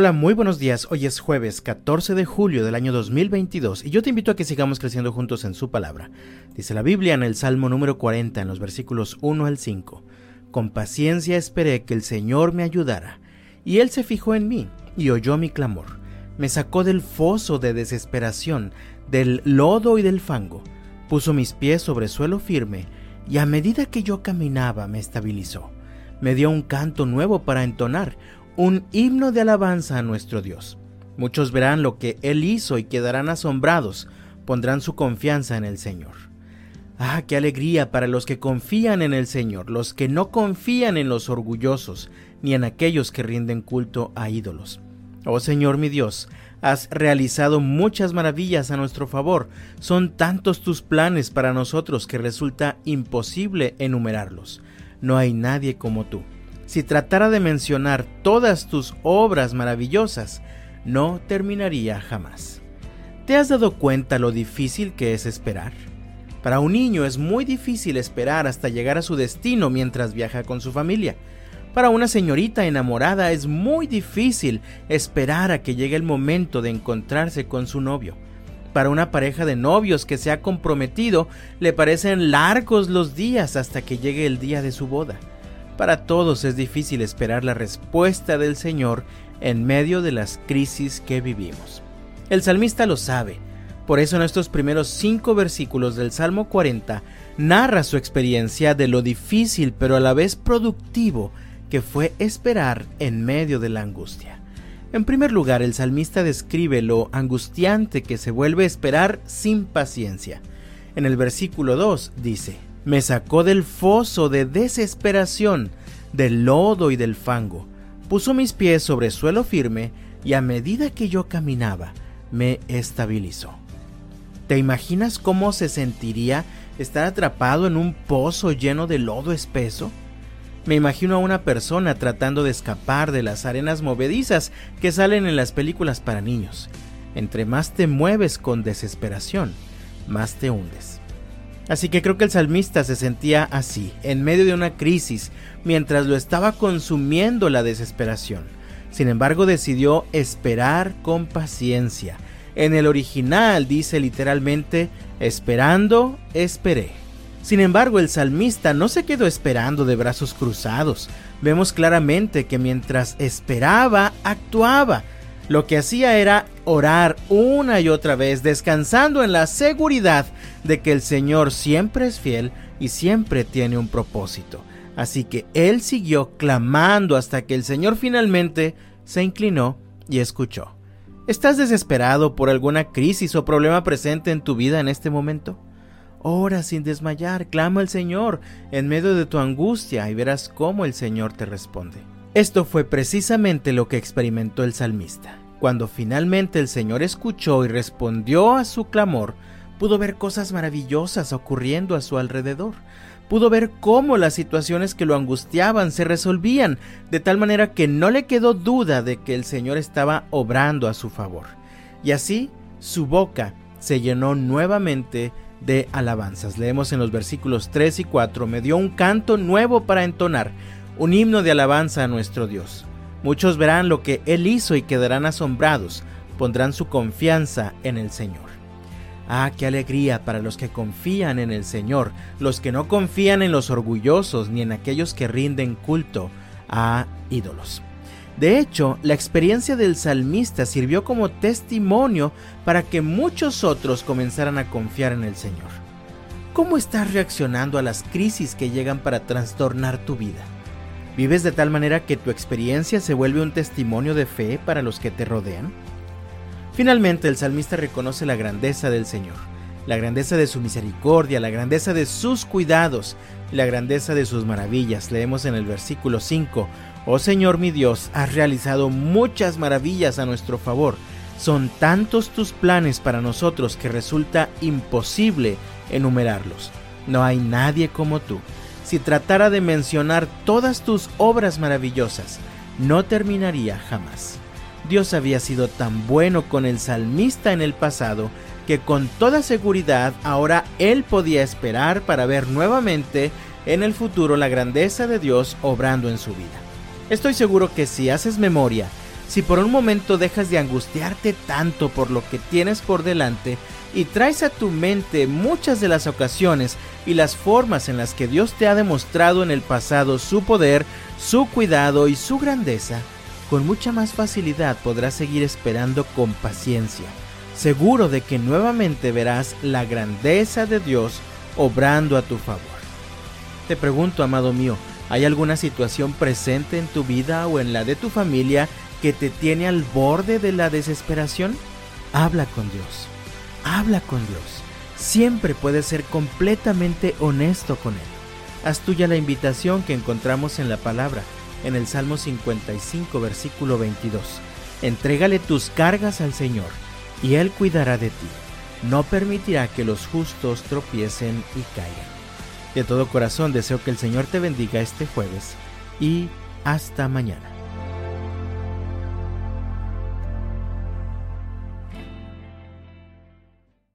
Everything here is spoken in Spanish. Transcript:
Hola, muy buenos días. Hoy es jueves 14 de julio del año 2022 y yo te invito a que sigamos creciendo juntos en su palabra. Dice la Biblia en el Salmo número 40 en los versículos 1 al 5. Con paciencia esperé que el Señor me ayudara, y Él se fijó en mí y oyó mi clamor. Me sacó del foso de desesperación, del lodo y del fango. Puso mis pies sobre suelo firme, y a medida que yo caminaba me estabilizó. Me dio un canto nuevo para entonar, un himno de alabanza a nuestro Dios. Muchos verán lo que Él hizo y quedarán asombrados, pondrán su confianza en el Señor. Ah, qué alegría para los que confían en el Señor, los que no confían en los orgullosos, ni en aquellos que rinden culto a ídolos. Oh Señor mi Dios, has realizado muchas maravillas a nuestro favor. Son tantos tus planes para nosotros que resulta imposible enumerarlos. No hay nadie como tú si tratara de mencionar todas tus obras maravillosas, no terminaría jamás. ¿Te has dado cuenta lo difícil que es esperar? Para un niño es muy difícil esperar hasta llegar a su destino mientras viaja con su familia. Para una señorita enamorada es muy difícil esperar a que llegue el momento de encontrarse con su novio. Para una pareja de novios que se ha comprometido, le parecen largos los días hasta que llegue el día de su boda. Para todos es difícil esperar la respuesta del Señor en medio de las crisis que vivimos. El salmista lo sabe, por eso en estos primeros cinco versículos del Salmo 40 narra su experiencia de lo difícil pero a la vez productivo que fue esperar en medio de la angustia. En primer lugar, el salmista describe lo angustiante que se vuelve esperar sin paciencia. En el versículo 2 dice, me sacó del foso de desesperación, del lodo y del fango. Puso mis pies sobre suelo firme y a medida que yo caminaba, me estabilizó. ¿Te imaginas cómo se sentiría estar atrapado en un pozo lleno de lodo espeso? Me imagino a una persona tratando de escapar de las arenas movedizas que salen en las películas para niños. Entre más te mueves con desesperación, más te hundes. Así que creo que el salmista se sentía así, en medio de una crisis, mientras lo estaba consumiendo la desesperación. Sin embargo, decidió esperar con paciencia. En el original dice literalmente, esperando, esperé. Sin embargo, el salmista no se quedó esperando de brazos cruzados. Vemos claramente que mientras esperaba, actuaba. Lo que hacía era orar una y otra vez, descansando en la seguridad de que el Señor siempre es fiel y siempre tiene un propósito. Así que él siguió clamando hasta que el Señor finalmente se inclinó y escuchó. ¿Estás desesperado por alguna crisis o problema presente en tu vida en este momento? Ora sin desmayar, clama al Señor en medio de tu angustia y verás cómo el Señor te responde. Esto fue precisamente lo que experimentó el salmista. Cuando finalmente el Señor escuchó y respondió a su clamor, pudo ver cosas maravillosas ocurriendo a su alrededor. Pudo ver cómo las situaciones que lo angustiaban se resolvían, de tal manera que no le quedó duda de que el Señor estaba obrando a su favor. Y así su boca se llenó nuevamente de alabanzas. Leemos en los versículos 3 y 4, me dio un canto nuevo para entonar, un himno de alabanza a nuestro Dios. Muchos verán lo que Él hizo y quedarán asombrados, pondrán su confianza en el Señor. Ah, qué alegría para los que confían en el Señor, los que no confían en los orgullosos ni en aquellos que rinden culto a ídolos. De hecho, la experiencia del salmista sirvió como testimonio para que muchos otros comenzaran a confiar en el Señor. ¿Cómo estás reaccionando a las crisis que llegan para trastornar tu vida? ¿Vives de tal manera que tu experiencia se vuelve un testimonio de fe para los que te rodean? Finalmente, el salmista reconoce la grandeza del Señor, la grandeza de su misericordia, la grandeza de sus cuidados la grandeza de sus maravillas. Leemos en el versículo 5, Oh Señor mi Dios, has realizado muchas maravillas a nuestro favor. Son tantos tus planes para nosotros que resulta imposible enumerarlos. No hay nadie como tú si tratara de mencionar todas tus obras maravillosas, no terminaría jamás. Dios había sido tan bueno con el salmista en el pasado que con toda seguridad ahora él podía esperar para ver nuevamente en el futuro la grandeza de Dios obrando en su vida. Estoy seguro que si haces memoria Si por un momento dejas de angustiarte tanto por lo que tienes por delante y traes a tu mente muchas de las ocasiones y las formas en las que Dios te ha demostrado en el pasado su poder, su cuidado y su grandeza, con mucha más facilidad podrás seguir esperando con paciencia, seguro de que nuevamente verás la grandeza de Dios obrando a tu favor. Te pregunto, amado mío, ¿hay alguna situación presente en tu vida o en la de tu familia que te tiene al borde de la desesperación? Habla con Dios. Habla con Dios. Siempre puedes ser completamente honesto con Él. Haz tuya la invitación que encontramos en la palabra, en el Salmo 55, versículo 22. Entrégale tus cargas al Señor, y Él cuidará de ti. No permitirá que los justos tropiecen y caigan. De todo corazón deseo que el Señor te bendiga este jueves y hasta mañana.